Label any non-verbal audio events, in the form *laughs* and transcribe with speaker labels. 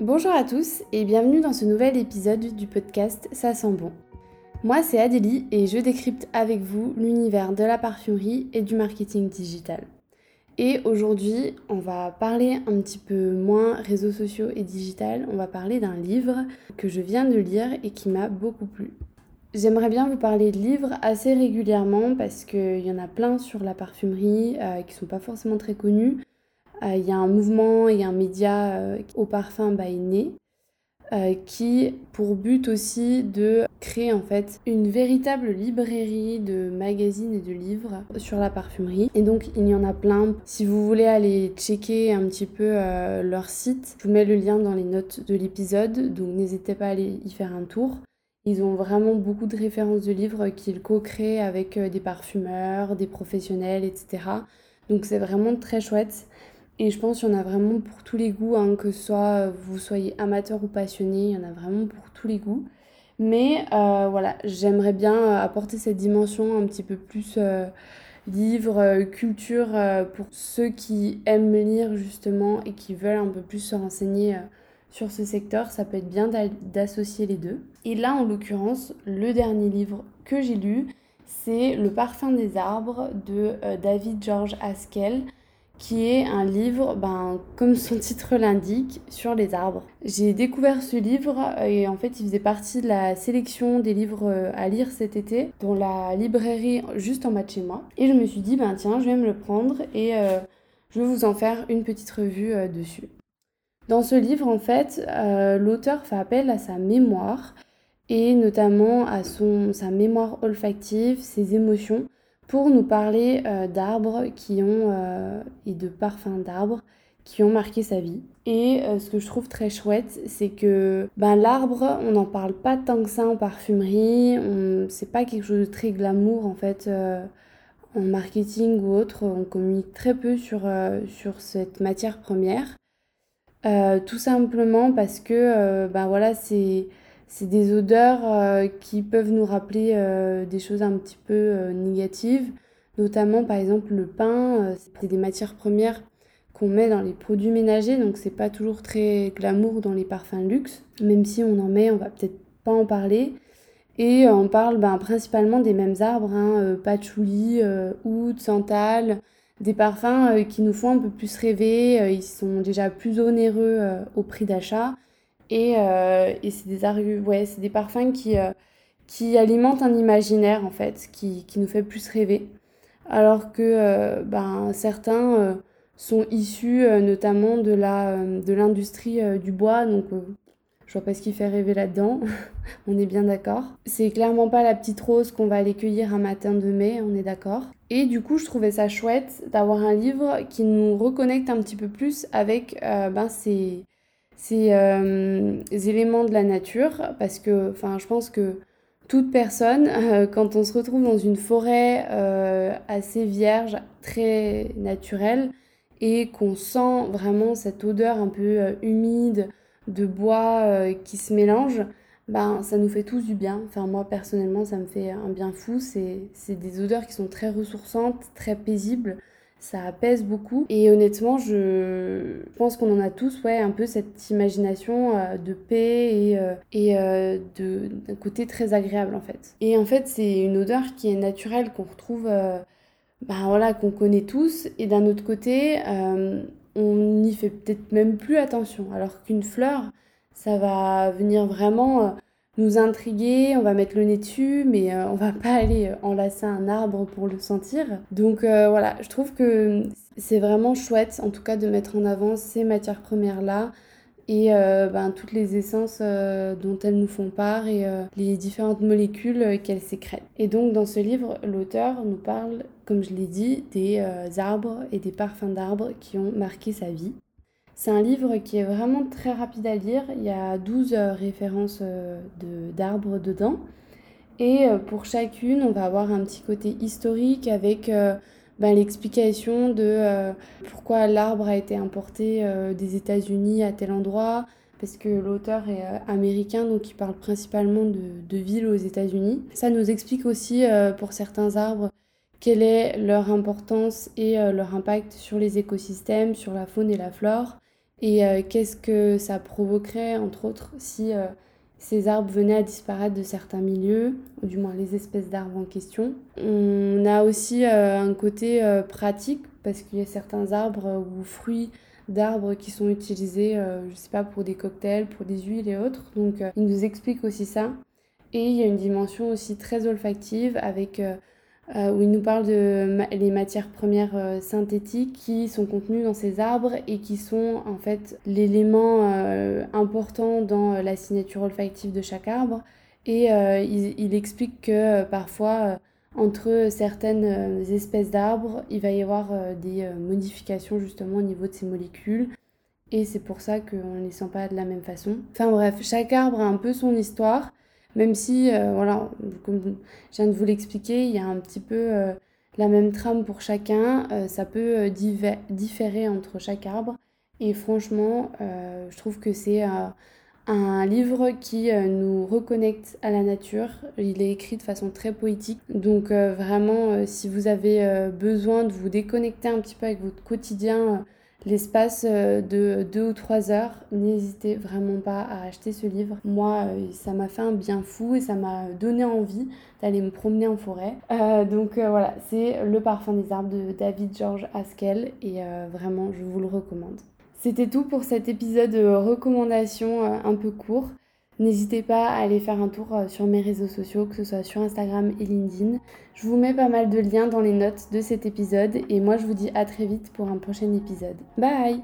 Speaker 1: Bonjour à tous et bienvenue dans ce nouvel épisode du podcast Ça sent bon. Moi c'est Adélie et je décrypte avec vous l'univers de la parfumerie et du marketing digital. Et aujourd'hui, on va parler un petit peu moins réseaux sociaux et digital. On va parler d'un livre que je viens de lire et qui m'a beaucoup plu. J'aimerais bien vous parler de livres assez régulièrement parce qu'il y en a plein sur la parfumerie euh, qui sont pas forcément très connus. Euh, il y a un mouvement et un média euh, au parfum by Né qui pour but aussi de créer en fait une véritable librairie de magazines et de livres sur la parfumerie. Et donc il y en a plein. Si vous voulez aller checker un petit peu leur site, je vous mets le lien dans les notes de l'épisode, donc n'hésitez pas à aller y faire un tour. Ils ont vraiment beaucoup de références de livres qu'ils co-créent avec euh, des parfumeurs, des professionnels, etc. Donc c'est vraiment très chouette. Et je pense qu'il y en a vraiment pour tous les goûts, hein, que soit vous soyez amateur ou passionné, il y en a vraiment pour tous les goûts. Mais euh, voilà, j'aimerais bien euh, apporter cette dimension un petit peu plus euh, livre, culture, pour ceux qui aiment lire justement et qui veulent un peu plus se renseigner sur ce secteur. Ça peut être bien d'associer les deux. Et là, en l'occurrence, le dernier livre que j'ai lu, c'est Le parfum des arbres de David George Haskell qui est un livre, ben, comme son *laughs* titre l'indique, sur les arbres. J'ai découvert ce livre et en fait il faisait partie de la sélection des livres euh, à lire cet été dans la librairie juste en bas de chez moi. Et je me suis dit, ben tiens, je vais me le prendre et euh, je vais vous en faire une petite revue euh, dessus. Dans ce livre, en fait, l'auteur fait appel à sa mémoire et notamment à son, sa mémoire olfactive, ses émotions pour nous parler euh, d'arbres qui ont euh, et de parfums d'arbres qui ont marqué sa vie. Et euh, ce que je trouve très chouette, c'est que ben, l'arbre, on n'en parle pas tant que ça en parfumerie, c'est pas quelque chose de très glamour en fait en marketing ou autre, on communique très peu sur, sur cette matière première. Tout simplement parce que ben voilà, c'est c'est des odeurs euh, qui peuvent nous rappeler euh, des choses un petit peu euh, négatives, notamment par exemple le pain, c'est des matières premières qu'on met dans les produits ménagers, donc c'est pas toujours très glamour dans les parfums luxe, même si on en met, on va peut-être pas en parler. Et on parle ben, principalement des mêmes arbres, hein, patchouli, oud, santal, des parfums qui nous font un peu plus rêver, ils sont déjà plus onéreux au prix d'achat et, euh, et c'est des, ouais, des parfums qui, euh, qui alimentent un imaginaire, en fait, qui, qui nous fait plus rêver. Alors que euh, ben, certains sont issus notamment de l'industrie de du bois, donc je vois pas ce qui fait rêver là-dedans, *laughs* on est bien d'accord. C'est clairement pas la petite rose qu'on va aller cueillir un matin de mai, on est d'accord. Et du coup, je trouvais ça chouette d'avoir un livre qui nous reconnecte un petit peu plus avec ben, ces, ces euh, éléments de la nature parce que enfin je pense que toute personne *laughs* euh, quand on se retrouve dans une forêt euh, assez vierge très naturelle et qu'on sent vraiment cette odeur un peu humide de bois qui se mélange ben ça nous fait tous du bien enfin moi personnellement ça me fait un bien fou c'est des odeurs qui sont très ressourçantes très paisibles ça apaise beaucoup. Et honnêtement, je pense qu'on en a tous, ouais, un peu cette imagination euh, de paix et, euh, et euh, d'un côté très agréable en fait. Et en fait, c'est une odeur qui est naturelle, qu'on retrouve, ben voilà, qu'on connaît tous. Et d'un autre côté, on n'y fait peut-être même plus attention. Alors qu'une fleur, ça va venir vraiment nous intriguer, on va mettre le nez dessus, mais euh, on va pas aller euh, enlacer un arbre pour le sentir. Donc euh, voilà, je trouve que c'est vraiment chouette, en tout cas, de mettre en avant ces matières premières-là et ben, toutes les essences dont elles nous font part et les différentes molécules qu'elles sécrètent. Et donc dans ce livre, l'auteur nous parle, comme je l'ai dit, des arbres et des parfums d'arbres qui ont marqué sa vie. C'est un livre qui est vraiment très rapide à lire. Il y a 12 euh, références euh, d'arbres dedans. Et euh, pour chacune, on va avoir un petit côté historique avec ben, l'explication de pourquoi l'arbre a été importé des États-Unis à tel endroit, parce que l'auteur est américain, donc il parle principalement de, de villes aux États-Unis. Ça nous explique aussi pour certains arbres quelle est leur importance et leur impact sur les écosystèmes, sur la faune et la flore, et qu'est-ce que ça provoquerait, entre autres, si ces arbres venaient à disparaître de certains milieux, ou du moins les espèces d'arbres en question. On a aussi euh, un côté euh, pratique, parce qu'il y a certains arbres ou fruits d'arbres qui sont utilisés, euh, je sais pas, pour des cocktails, pour des huiles et autres. Donc il nous explique aussi ça. Et il y a une dimension aussi très olfactive avec euh, où il nous parle de les matières premières euh, synthétiques qui sont contenues dans ces arbres et qui sont en fait l'élément euh, important dans la signature olfactive de chaque arbre. Et il, il, explique que parfois, entre certaines espèces d'arbres, il va y avoir des modifications justement au niveau de ces molécules. Et c'est pour ça qu'on ne les sent pas de la même façon. Enfin bref, chaque arbre a un peu son histoire. Même si, euh, voilà, comme je viens de vous l'expliquer, il y a un petit peu euh, la même trame pour chacun. Euh, ça peut différer entre chaque arbre. Et franchement, je trouve que c'est un livre qui nous reconnecte à la nature. Il est écrit de façon très poétique. Donc vraiment, si vous avez besoin de vous déconnecter un petit peu avec votre quotidien, l'espace euh, de deux ou trois heures, n'hésitez vraiment pas à acheter ce livre. Moi, euh, ça m'a fait un bien fou et ça m'a donné envie d'aller me promener en forêt. Euh, donc voilà, c'est Le parfum des arbres de David George Haskell et vraiment, je vous le recommande. C'était tout pour cet épisode de recommandation un peu court. N'hésitez pas à aller faire un tour euh, sur mes réseaux sociaux, que ce soit sur Instagram et LinkedIn. Je vous mets pas mal de liens dans les notes de cet épisode et moi je vous dis à très vite pour un prochain épisode. Bye